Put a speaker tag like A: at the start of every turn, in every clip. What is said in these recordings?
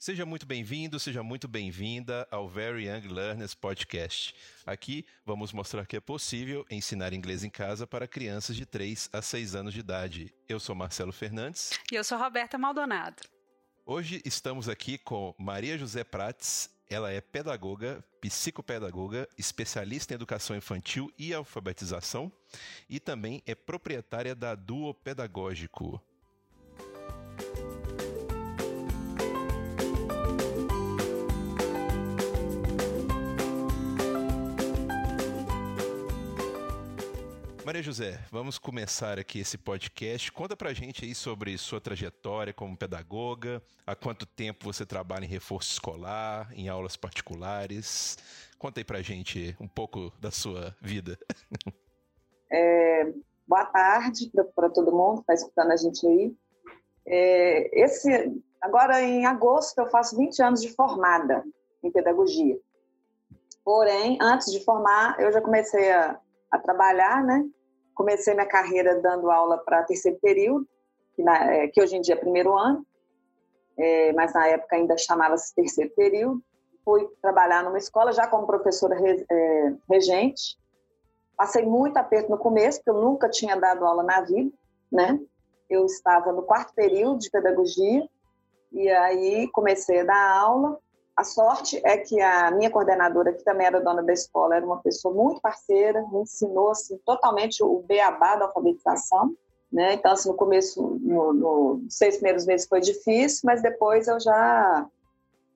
A: Seja muito bem-vindo, seja muito bem-vinda ao Very Young Learners Podcast. Aqui vamos mostrar que é possível ensinar inglês em casa para crianças de 3 a 6 anos de idade. Eu sou Marcelo Fernandes.
B: E eu sou Roberta Maldonado.
A: Hoje estamos aqui com Maria José Prates. Ela é pedagoga, psicopedagoga, especialista em educação infantil e alfabetização e também é proprietária da Duo Pedagógico. Maria José, vamos começar aqui esse podcast. Conta pra gente aí sobre sua trajetória como pedagoga, há quanto tempo você trabalha em reforço escolar, em aulas particulares. Conta aí pra gente um pouco da sua vida.
C: É, boa tarde para todo mundo que está escutando a gente aí. É, esse, agora, em agosto, eu faço 20 anos de formada em pedagogia. Porém, antes de formar, eu já comecei a, a trabalhar, né? Comecei minha carreira dando aula para terceiro período, que, na, é, que, hoje em dia é primeiro ano, é, mas na época ainda chamava-se terceiro período. Fui trabalhar numa escola já como professora re, é, regente. Passei muito aperto no começo, porque eu nunca tinha dado aula na vida, né? Eu estava no quarto período de pedagogia e aí comecei a dar aula a sorte é que a minha coordenadora, que também era dona da escola, era uma pessoa muito parceira, me ensinou assim, totalmente o beabá da alfabetização. Né? Então, assim, no começo, nos no seis primeiros meses foi difícil, mas depois eu já,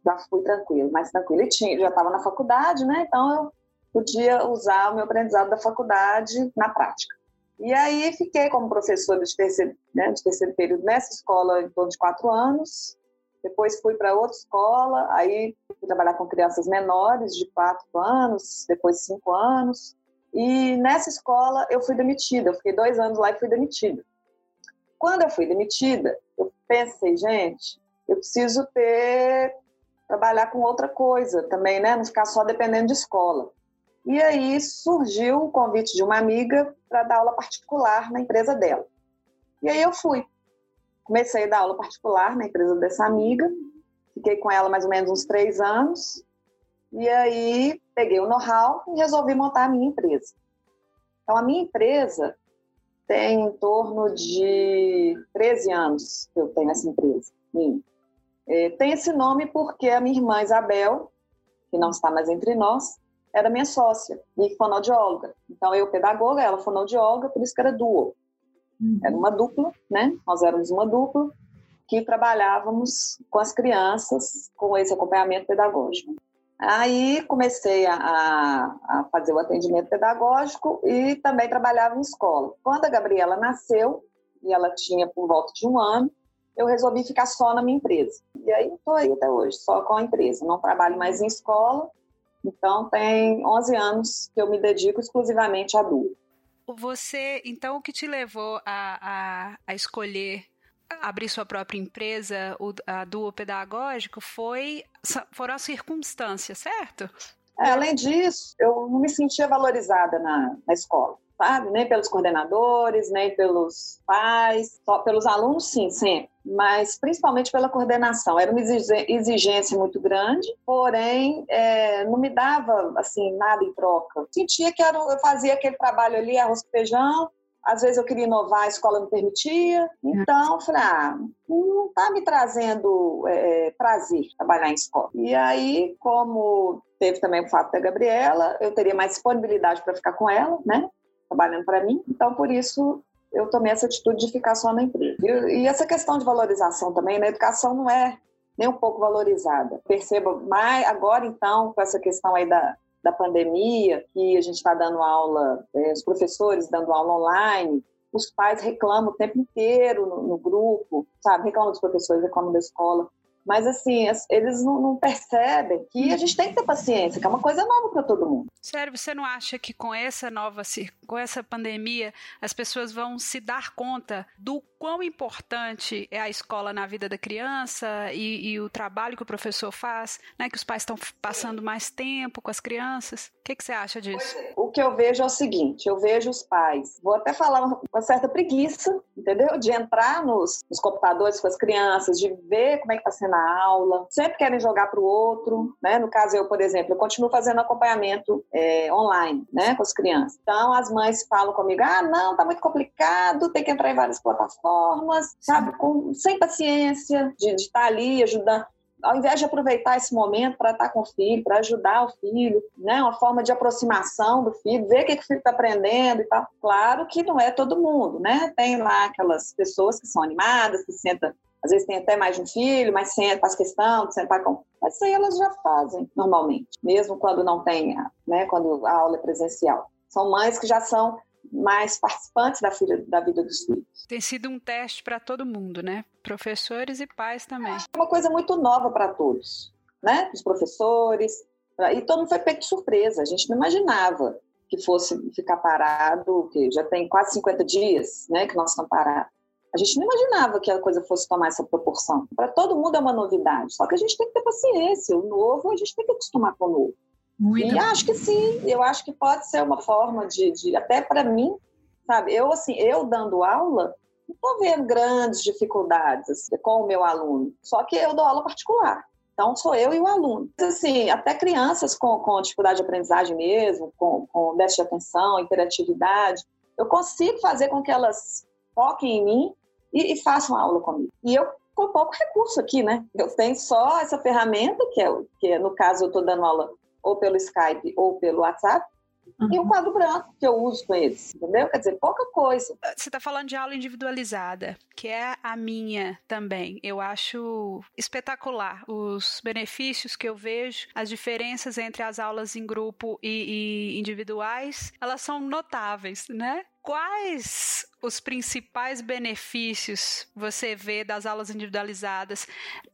C: já fui tranquilo, mais tranquilo. E tinha, já estava na faculdade, né? então eu podia usar o meu aprendizado da faculdade na prática. E aí fiquei como professora de terceiro, né, de terceiro período nessa escola em torno de quatro anos, depois fui para outra escola, aí fui trabalhar com crianças menores, de 4 anos, depois 5 anos. E nessa escola eu fui demitida. Eu fiquei dois anos lá e fui demitida. Quando eu fui demitida, eu pensei, gente, eu preciso ter trabalhar com outra coisa também, né? Não ficar só dependendo de escola. E aí surgiu o convite de uma amiga para dar aula particular na empresa dela. E aí eu fui comecei a dar aula particular na empresa dessa amiga, fiquei com ela mais ou menos uns três anos, e aí peguei o know-how e resolvi montar a minha empresa. Então, a minha empresa tem em torno de 13 anos que eu tenho essa empresa. É, tem esse nome porque a minha irmã Isabel, que não está mais entre nós, era minha sócia e fonoaudióloga. Então, eu pedagoga, ela fonoaudióloga, por isso que era duo. Era uma dupla, né? Nós éramos uma dupla que trabalhávamos com as crianças com esse acompanhamento pedagógico. Aí comecei a, a, fazer o atendimento pedagógico e também trabalhava em escola. Quando a Gabriela nasceu, e ela tinha por volta de um ano, eu resolvi ficar só na minha empresa. E aí estou aí até hoje, só com a empresa. Não trabalho mais em escola, então tem 11 anos que eu me dedico exclusivamente a adulto.
B: Você, então, o que te levou a, a, a escolher abrir sua própria empresa, o, a Duo Pedagógico, foi, foram as circunstâncias, certo?
C: É, além disso, eu não me sentia valorizada na, na escola sabe? Nem pelos coordenadores, nem pelos pais, só pelos alunos, sim, sempre. Mas principalmente pela coordenação. Era uma exigência muito grande, porém é, não me dava assim nada em troca. Sentia que era, eu fazia aquele trabalho ali, arroz com feijão, às vezes eu queria inovar, a escola não permitia. Então, eu falei, ah, não está me trazendo é, prazer trabalhar em escola. E aí, como teve também o fato da Gabriela, eu teria mais disponibilidade para ficar com ela, né? Trabalhando para mim. Então, por isso, eu tomei essa atitude de ficar só na empresa. E, e, essa questão de valorização também, na educação não é nem um pouco valorizada. Perceba mais agora, então, com essa questão aí da, da pandemia, que a gente está dando aula, é, os professores dando aula online, os pais reclamam o tempo inteiro no, no grupo, sabe? Reclamam dos professores, reclamam da escola. Mas, assim, eles não, não, percebem que a gente tem que ter paciência, que é uma coisa nova para todo mundo.
B: Sério, você não acha que com essa nova com essa pandemia, as pessoas vão se dar conta do quão importante é a escola na vida da criança e, e o trabalho que o professor faz, né? Que os pais estão passando mais tempo com as crianças. O que, que você acha disso?
C: É. O que eu vejo é o seguinte: eu vejo os pais, vou até falar uma certa preguiça, entendeu? De entrar nos, nos computadores com as crianças, de ver como é que está sendo a aula, sempre querem jogar para o outro, né? No caso, eu, por exemplo, eu continuo fazendo acompanhamento é, online, né, com as crianças. Então, as mães falam comigo: ah, não, tá muito complicado, tem que entrar em várias plataformas, sabe? Com, sem paciência de estar ali ajudando ao invés de aproveitar esse momento para estar com o filho, para ajudar o filho, né, uma forma de aproximação do filho, ver o que, que o filho está aprendendo e tal. Claro que não é todo mundo, né? Tem lá aquelas pessoas que são animadas, que sentam, às vezes tem até mais de um filho, mas senta, faz questão de sentar com. Mas isso aí elas já fazem normalmente, mesmo quando não tem, né, quando a aula é presencial. São mães que já são mais participantes da, filha, da vida dos filhos.
B: Tem sido um teste para todo mundo, né? Professores e pais também.
C: É uma coisa muito nova para todos, né? Os professores. E todo mundo foi pego de surpresa. A gente não imaginava que fosse ficar parado, que já tem quase 50 dias, né, que nós estamos parados. A gente não imaginava que a coisa fosse tomar essa proporção. Para todo mundo é uma novidade, só que a gente tem que ter paciência. O novo, a gente tem que acostumar com o novo. Muito e acho que sim, eu acho que pode ser uma forma de, de até para mim, sabe? Eu assim, eu dando aula, não estou vendo grandes dificuldades assim, com o meu aluno. Só que eu dou aula particular. Então, sou eu e o aluno. Assim, até crianças com, com dificuldade de aprendizagem mesmo, com, com déficit de atenção, interatividade, eu consigo fazer com que elas foquem em mim e, e façam aula comigo. E eu com pouco recurso aqui, né? Eu tenho só essa ferramenta, que é, que é no caso eu estou dando aula ou pelo Skype ou pelo WhatsApp, uhum. e o quadro branco que eu uso com eles, entendeu? Quer dizer, pouca coisa.
B: Você está falando de aula individualizada, que é a minha também. Eu acho espetacular os benefícios que eu vejo, as diferenças entre as aulas em grupo e, e individuais, elas são notáveis, né? Quais os principais benefícios você vê das aulas individualizadas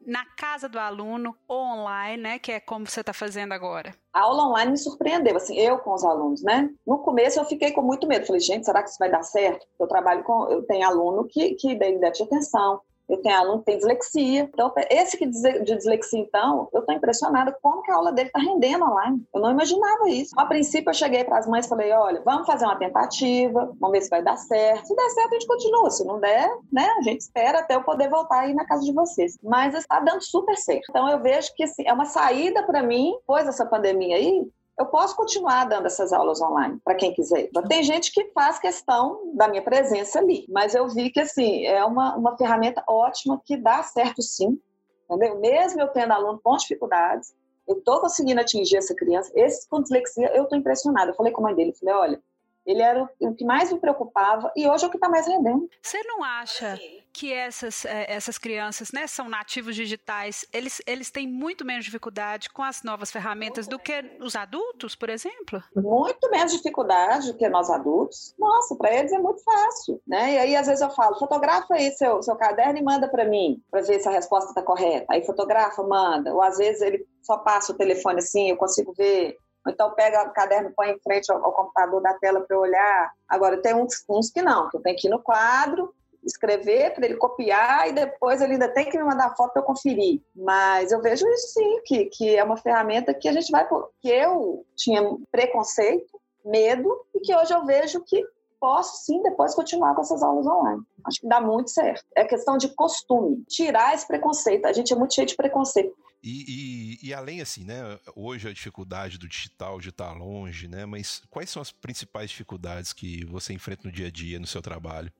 B: na casa do aluno ou online, né, que é como você está fazendo agora?
C: A aula online me surpreendeu, assim, eu com os alunos, né? No começo eu fiquei com muito medo, falei, gente, será que isso vai dar certo? Eu trabalho com, eu tenho aluno que, que deve de atenção, eu tenho aluno que tem dislexia. Então, esse que de dislexia, então, eu estou impressionada como que a aula dele está rendendo online. Eu não imaginava isso. A princípio, eu cheguei para as mães e falei, olha, vamos fazer uma tentativa, vamos ver se vai dar certo. Se der certo, a gente continua. Se não der, né, a gente espera até eu poder voltar aí na casa de vocês. Mas está dando super certo. Então, eu vejo que assim, é uma saída para mim, depois dessa pandemia aí, eu posso continuar dando essas aulas online para quem quiser. Tem gente que faz questão da minha presença ali, mas eu vi que assim é uma, uma ferramenta ótima que dá certo sim, entendeu? Mesmo eu tendo aluno com dificuldades, eu estou conseguindo atingir essa criança. Esse com dislexia, eu estou impressionada. Eu falei com a mãe dele, falei, olha, ele era o que mais me preocupava e hoje é o que está mais rendendo.
B: Você não acha que essas, é, essas crianças né, são nativos digitais, eles, eles têm muito menos dificuldade com as novas ferramentas do que os adultos, por exemplo?
C: Muito menos dificuldade do que nós adultos. Nossa, para eles é muito fácil. Né? E aí, às vezes, eu falo: fotografa aí seu, seu caderno e manda para mim, para ver se a resposta está correta. Aí, fotografa, manda. Ou às vezes ele só passa o telefone assim, eu consigo ver então pega o caderno, põe em frente ao, ao computador da tela para eu olhar. Agora tem uns, uns que não, que eu tenho que ir no quadro, escrever para ele copiar e depois ele ainda tem que me mandar foto para eu conferir. Mas eu vejo isso sim, que, que é uma ferramenta que a gente vai que eu tinha preconceito, medo e que hoje eu vejo que posso sim depois continuar com essas aulas online. Acho que dá muito certo. É questão de costume, tirar esse preconceito. A gente é muito cheio de preconceito.
A: E, e, e, além assim, né? Hoje a dificuldade do digital de estar longe, né? Mas quais são as principais dificuldades que você enfrenta no dia a dia, no seu trabalho?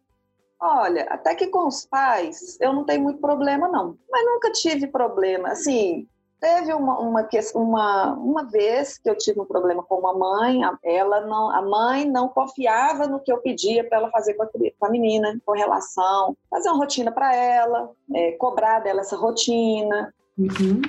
C: Olha, até que com os pais eu não tenho muito problema, não. Mas nunca tive problema. Assim, teve uma, uma, uma, uma vez que eu tive um problema com uma mãe, ela não, a mãe não confiava no que eu pedia para ela fazer com a, com a, menina, com relação, fazer uma rotina para ela, é, cobrar dela essa rotina, Uhum.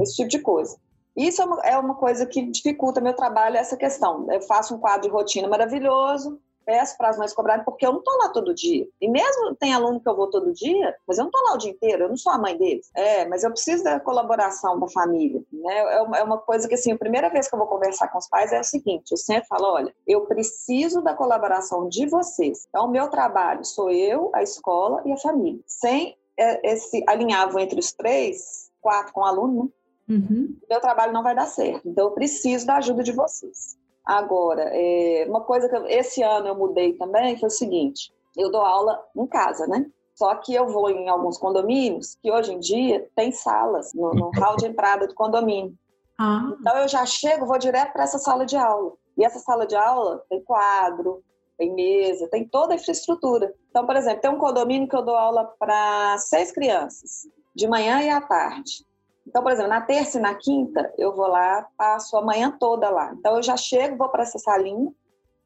C: Esse tipo de coisa. Isso é uma, é uma, coisa que dificulta meu trabalho, essa questão. Eu faço um quadro de rotina maravilhoso, peço para as mães cobrarem, porque eu não estou lá todo dia. E mesmo tem aluno que eu vou todo dia, mas eu não estou lá o dia inteiro, eu não sou a mãe deles. É, mas eu preciso da colaboração da família. né? É, é uma coisa que, assim, a primeira vez que eu vou conversar com os pais é o seguinte: eu sempre falo, olha, eu preciso da colaboração de vocês. Então, o meu trabalho sou eu, a escola e a família. Sem é, esse alinhavo entre os três, quatro com o aluno, né? Uhum. meu trabalho não vai dar certo. Então, eu preciso da ajuda de vocês. Agora, é, uma coisa que eu, esse ano eu mudei também foi o seguinte: eu dou aula em casa, né? Só que eu vou em alguns condomínios que hoje em dia tem salas no, no hall de entrada do condomínio. Ah. Então eu já chego, vou direto para essa sala de aula. E essa sala de aula tem quadro, tem mesa, tem toda a infraestrutura. Então, por exemplo, tem um condomínio que eu dou aula para seis crianças, de manhã e à tarde. Então, por exemplo, na terça e na quinta, eu vou lá, passo a manhã toda lá. Então, eu já chego, vou para essa salinha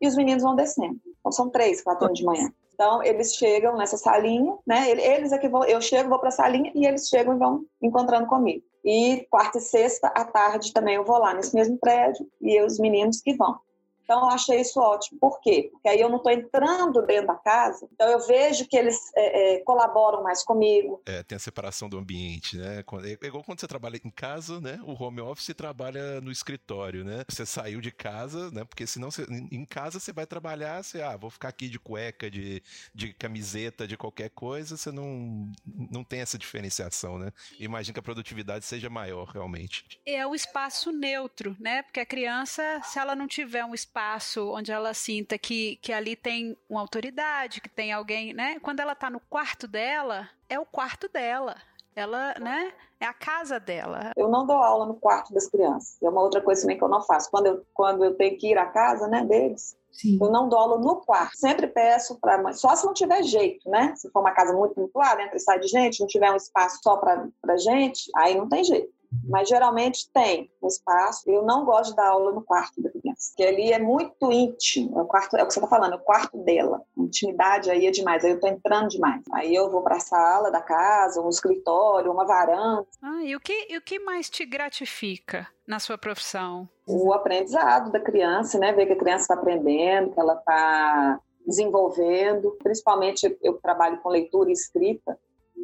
C: e os meninos vão descendo. Então, são três, quatro anos de manhã. Então, eles chegam nessa salinha, né? Eles é que vão, eu chego, vou para a salinha e eles chegam e vão encontrando comigo. E quarta e sexta à tarde também eu vou lá nesse mesmo prédio e os meninos que vão. Então, eu achei isso ótimo. Por quê? Porque aí eu não estou entrando dentro da casa, então eu vejo que eles é, é, colaboram mais comigo.
A: É, tem a separação do ambiente, né? É igual quando você trabalha em casa, né? O home office trabalha no escritório, né? Você saiu de casa, né? Porque senão você, em casa você vai trabalhar, você, ah, vou ficar aqui de cueca, de, de camiseta, de qualquer coisa, você não, não tem essa diferenciação, né? Imagina que a produtividade seja maior, realmente.
B: É o espaço neutro, né? Porque a criança, se ela não tiver um espaço espaço onde ela sinta que, que ali tem uma autoridade, que tem alguém, né? Quando ela tá no quarto dela, é o quarto dela. Ela, né? É a casa dela.
C: Eu não dou aula no quarto das crianças. É uma outra coisa também que eu não faço. Quando eu, quando eu tenho que ir à casa, né, deles, Sim. Eu não dou aula no quarto. Sempre peço para mãe, só se não tiver jeito, né? Se for uma casa muito pontuada, entra e sai de gente, não tiver um espaço só para gente, aí não tem jeito. Mas geralmente tem um espaço. Eu não gosto de dar aula no quarto da criança, porque ali é muito íntimo. É o, quarto, é o que você está falando, é o quarto dela. A intimidade aí é demais, aí eu estou entrando demais. Aí eu vou para a sala da casa, um escritório, uma varanda.
B: Ah, e o que, e o que mais te gratifica na sua profissão?
C: O aprendizado da criança, né? Ver que a criança está aprendendo, que ela está desenvolvendo. Principalmente eu trabalho com leitura e escrita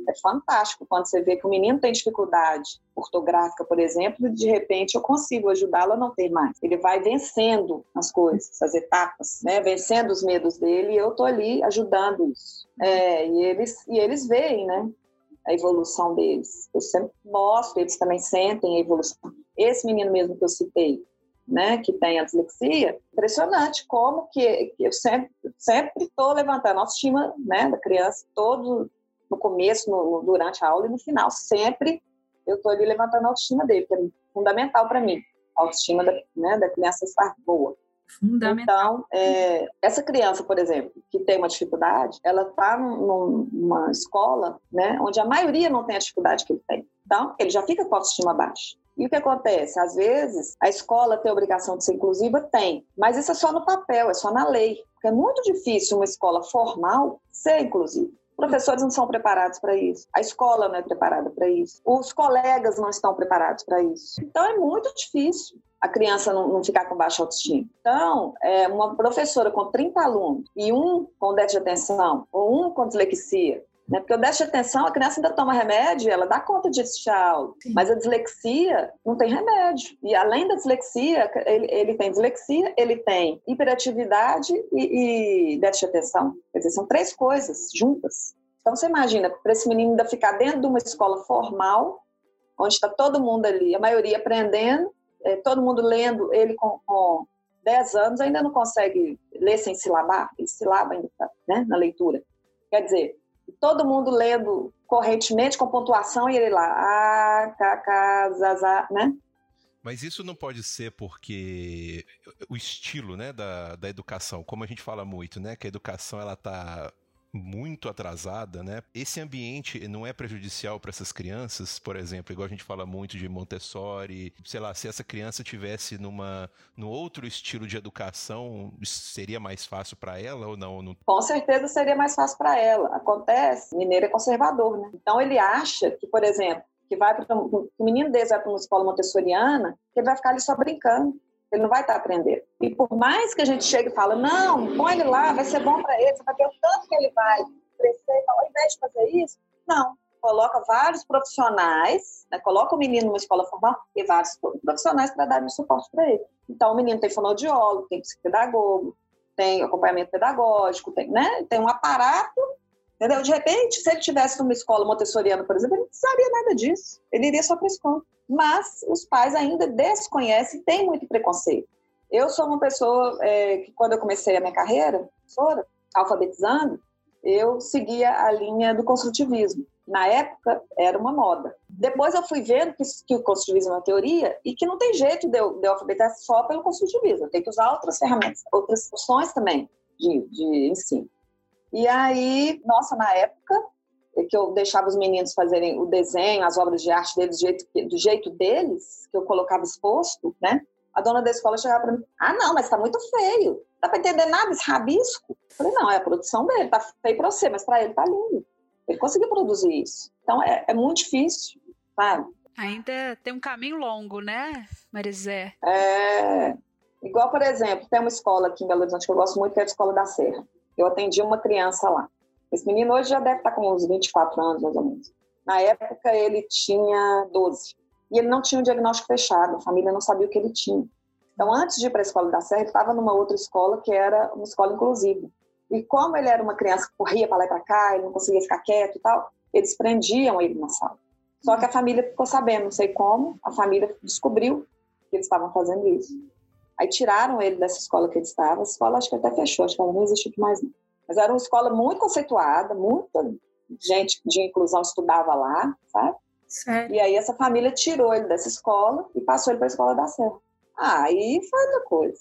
C: é fantástico quando você vê que o menino tem dificuldade ortográfica, por exemplo, de repente eu consigo ajudá-lo a não ter mais. Ele vai vencendo as coisas, as etapas, né? vencendo os medos dele, e eu tô ali ajudando isso. É, e eles e eles veem, né? A evolução deles. Eu sempre mostro, eles também sentem a evolução. Esse menino mesmo que eu citei, né, que tem a dislexia, impressionante como que eu sempre sempre estou levantando a autoestima né, da criança todo no começo, no, durante a aula e no final. Sempre eu estou ali levantando a autoestima dele, que é fundamental para mim. A autoestima da, né, da criança estar boa. Então, é, essa criança, por exemplo, que tem uma dificuldade, ela está num, numa escola né, onde a maioria não tem a dificuldade que ele tem. Então, ele já fica com a autoestima baixa. E o que acontece? Às vezes, a escola tem a obrigação de ser inclusiva? Tem. Mas isso é só no papel, é só na lei. Porque é muito difícil uma escola formal ser inclusiva professores não são preparados para isso, a escola não é preparada para isso, os colegas não estão preparados para isso. Então é muito difícil a criança não, não, ficar com baixa autoestima. Então, é, uma professora com 30 alunos e um com déficit de atenção ou um com dislexia, né? Porque o déficit de atenção, a criança ainda toma remédio, ela dá conta de assistir a aula. Mas a dislexia não tem remédio. E além da dislexia, ele, ele tem dislexia, ele tem hiperatividade e, e déficit de atenção. Quer dizer, são três coisas juntas. Então você imagina, para esse menino ainda ficar dentro de uma escola formal, onde está todo mundo ali, a maioria aprendendo, é, todo mundo lendo, ele com, com 10 anos ainda não consegue ler sem silabar, ele silaba ainda tá, né, na leitura. Quer dizer, todo mundo lendo correntemente com pontuação e ele lá, a, k, k, zazá, né?
A: Mas isso não pode ser porque o estilo, né, da, da educação, como a gente fala muito, né, que a educação ela tá muito atrasada, né? Esse ambiente não é prejudicial para essas crianças, por exemplo, igual a gente fala muito de Montessori, sei lá, se essa criança tivesse numa no outro estilo de educação, seria mais fácil para ela ou não?
C: Com certeza seria mais fácil para ela. Acontece, mineiro é conservador, né? Então ele acha que, por exemplo, que vai para o menino desse vai para uma escola montessoriana, que ele vai ficar ali só brincando ele não vai estar aprendendo. E por mais que a gente chegue e fale, não, põe ele lá, vai ser bom para ele, você vai ver o tanto que ele vai crescer, ao invés de fazer isso, não. coloca vários profissionais, né, coloca o menino numa escola formal e vários profissionais para dar suporte para ele. Então, o menino tem fonoaudiólogo, tem psicopedagogo, tem acompanhamento pedagógico, tem, né, tem um aparato Entendeu? De repente, se ele tivesse numa escola montessoriana, por exemplo, ele não precisaria nada disso. Ele iria só para a escola. Mas os pais ainda desconhecem, têm muito preconceito. Eu sou uma pessoa é, que, quando eu comecei a minha carreira, professora, alfabetizando, eu seguia a linha do construtivismo. Na época, era uma moda. Depois eu fui vendo que, que o construtivismo é uma teoria e que não tem jeito de eu, de eu alfabetizar só pelo construtivismo. Tenho que usar outras ferramentas, outras funções também de, de ensino. E aí, nossa, na época, que eu deixava os meninos fazerem o desenho, as obras de arte deles do jeito, do jeito deles, que eu colocava exposto, né? A dona da escola chegava para mim, ah, não, mas está muito feio. Não dá para entender nada esse rabisco? Eu falei, não, é a produção dele, tá feio para você, mas para ele tá lindo. Ele conseguiu produzir isso. Então, é, é muito difícil, sabe?
B: Ainda tem um caminho longo, né, Marizé?
C: É. Igual, por exemplo, tem uma escola aqui em Belo Horizonte que eu gosto muito, que é a Escola da Serra. Eu atendi uma criança lá. Esse menino hoje já deve estar com uns 24 anos, mais ou menos. Na época, ele tinha 12. E ele não tinha um diagnóstico fechado, a família não sabia o que ele tinha. Então, antes de ir para a escola da Serra, ele estava numa outra escola que era uma escola inclusiva. E como ele era uma criança que corria para lá e para cá, ele não conseguia ficar quieto e tal, eles prendiam ele na sala. Só que a família ficou sabendo, não sei como, a família descobriu que eles estavam fazendo isso. Aí tiraram ele dessa escola que ele estava. A escola acho que até fechou, acho que ela não existe mais. Não. Mas era uma escola muito conceituada, muita gente de inclusão estudava lá, sabe? Certo. E aí essa família tirou ele dessa escola e passou ele para a escola da Serra. Ah, aí foi outra coisa.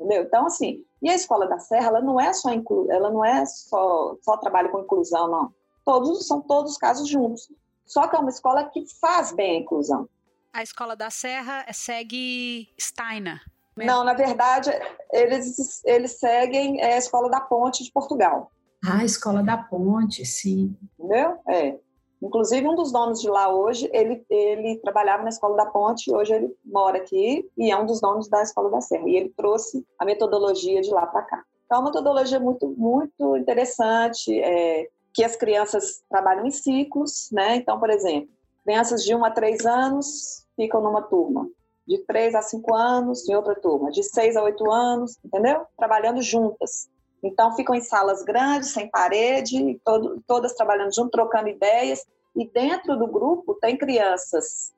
C: Entendeu? Então, assim, e a escola da Serra, ela não é só inclu... ela não é só, só trabalho com inclusão, não. Todos são todos os casos juntos. Só que é uma escola que faz bem a inclusão.
B: A escola da Serra segue Steiner.
C: Não, na verdade, eles, eles seguem é, a Escola da Ponte de Portugal.
D: Ah, Escola da Ponte, sim.
C: Entendeu? É. Inclusive, um dos donos de lá hoje, ele, ele trabalhava na Escola da Ponte, hoje ele mora aqui e é um dos donos da Escola da Serra. E ele trouxe a metodologia de lá para cá. Então, é uma metodologia muito, muito interessante, é, que as crianças trabalham em ciclos, né? Então, por exemplo, crianças de 1 a 3 anos ficam numa turma de 3 a 5 anos em outra turma, de 6 a 8 anos, entendeu? Trabalhando juntas. Então, ficam em salas grandes, sem parede, todo, todas trabalhando junto, trocando ideias. E dentro do grupo tem crianças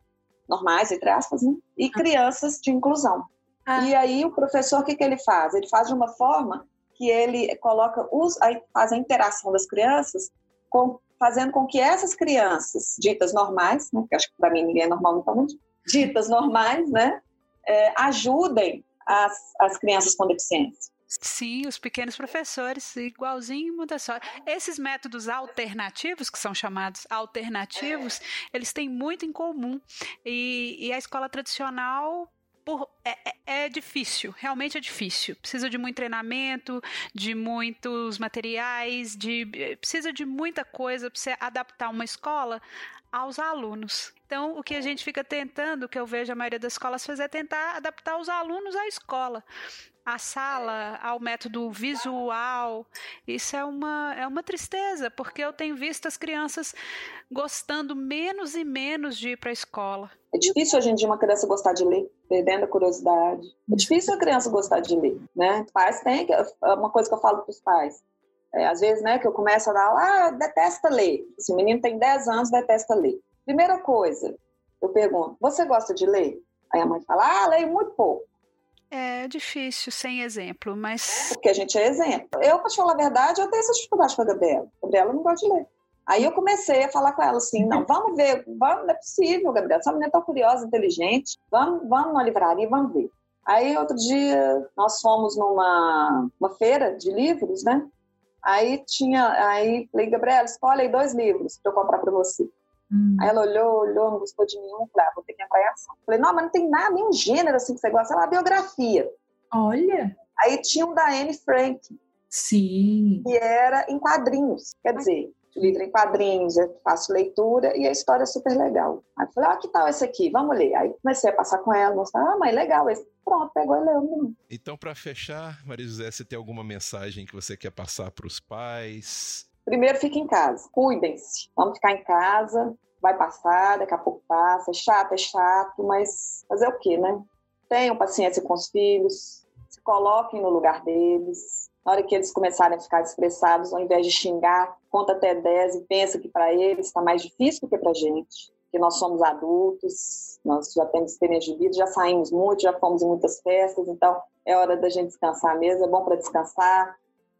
C: normais, entre aspas, né? e ah. crianças de inclusão. Ah. E aí, o professor, o que, que ele faz? Ele faz de uma forma que ele coloca, os, aí faz a interação das crianças, com, fazendo com que essas crianças, ditas normais, né, que acho que para mim ninguém é normal totalmente, ditas normais, né, é, ajudem as, as crianças com deficiência.
B: Sim, os pequenos professores, igualzinho Montessori. Esses métodos alternativos, que são chamados alternativos, eles têm muito em comum. E, e a escola tradicional por, é, é, é, difícil, realmente é difícil. Precisa de muito treinamento, de muitos materiais, de precisa de muita coisa para você adaptar uma escola aos alunos. Então, o que a gente fica tentando, o que eu vejo a maioria das escolas fazer, é tentar adaptar os alunos à escola à sala, ao método visual. Isso é uma, é uma tristeza, porque eu tenho visto as crianças gostando menos e menos de ir para a escola.
C: É difícil hoje em dia uma criança gostar de ler, perdendo a curiosidade. É difícil a criança gostar de ler, né? Pais têm, é uma coisa que eu falo para os pais. É, às vezes, né, que eu começo a dar aula, ah, detesta ler. Esse menino tem 10 anos, detesta ler. Primeira coisa, eu pergunto, você gosta de ler? Aí a mãe fala, ah, leio muito pouco.
B: É difícil sem exemplo, mas.
C: Porque a gente é exemplo. Eu, para te falar a verdade, eu tenho essa dificuldade com a Gabriela. A Gabriela não gosta de ler. Aí eu comecei a falar com ela assim: não, vamos ver, vamos, não é possível, Gabriela. Essa menina é tão curiosa, inteligente. Vamos, vamos na livraria, vamos ver. Aí outro dia nós fomos numa uma feira de livros, né? Aí tinha, aí falei, Gabriela, escolhe aí dois livros para eu comprar para você. Hum. Aí ela olhou, olhou, não gostou de nenhum. Falei, ah, vou ter que entrar em ação. Falei, não, mas não tem nada, nenhum gênero assim que você gosta. Ela, biografia.
D: Olha.
C: Aí tinha um da Anne Frank.
D: Sim.
C: Que era em quadrinhos. Quer dizer, livro em quadrinhos, eu faço leitura e a história é super legal. Aí eu falei, ah, que tal esse aqui? Vamos ler. Aí comecei a passar com ela, mostrar, ah, mas legal esse. Pronto, pegou e leu.
A: Então, para fechar, Maria José, você tem alguma mensagem que você quer passar para os pais,
C: primeiro fique em casa, cuidem-se, vamos ficar em casa, vai passar, daqui a pouco passa, é chato, é chato, mas fazer o quê, né? Tenham paciência com os filhos, coloquem no lugar deles. Na hora que eles começarem a ficar estressados, ao invés de xingar, conta até 10 e pensa que para eles está mais difícil do que para a gente que nós somos adultos, nós já temos experiência de vida, já saímos muito, já fomos em muitas festas, então é hora da gente descansar mesmo, é bom para descansar,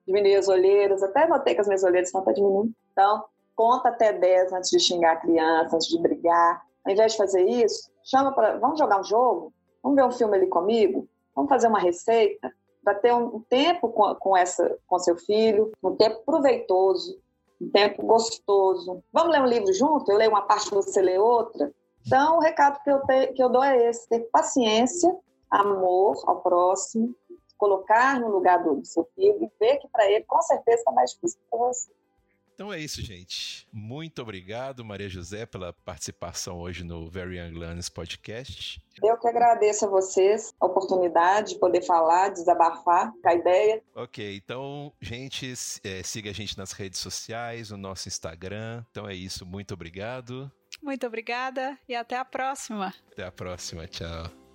C: diminuir as olheiras, até notei que as minhas olheiras estão para diminuir. Então, conta até 10 antes de xingar a criança, antes de brigar. Ao invés de fazer isso, chama para, vamos jogar um jogo? Vamos ver um filme ali comigo? Vamos fazer uma receita? Para ter um tempo com, com, essa, com seu filho, um tempo proveitoso, um tempo gostoso. Vamos ler um livro junto? Eu leio uma parte, você lê outra? Então, o recado que eu, te, que eu dou é esse: ter paciência, amor ao próximo, colocar no lugar do, seu filho e ver que para ele, com certeza, está mais difícil que você.
A: Então é isso, gente. Muito obrigado, Maria José, pela participação hoje no Very Young Learners Podcast.
C: Eu que agradeço a vocês a oportunidade de poder falar, desabafar com a ideia.
A: Ok, então, gente, é, siga a gente nas redes sociais, no nosso Instagram. Então é isso, muito obrigado.
B: Muito obrigada e até a próxima.
A: Até a próxima, tchau.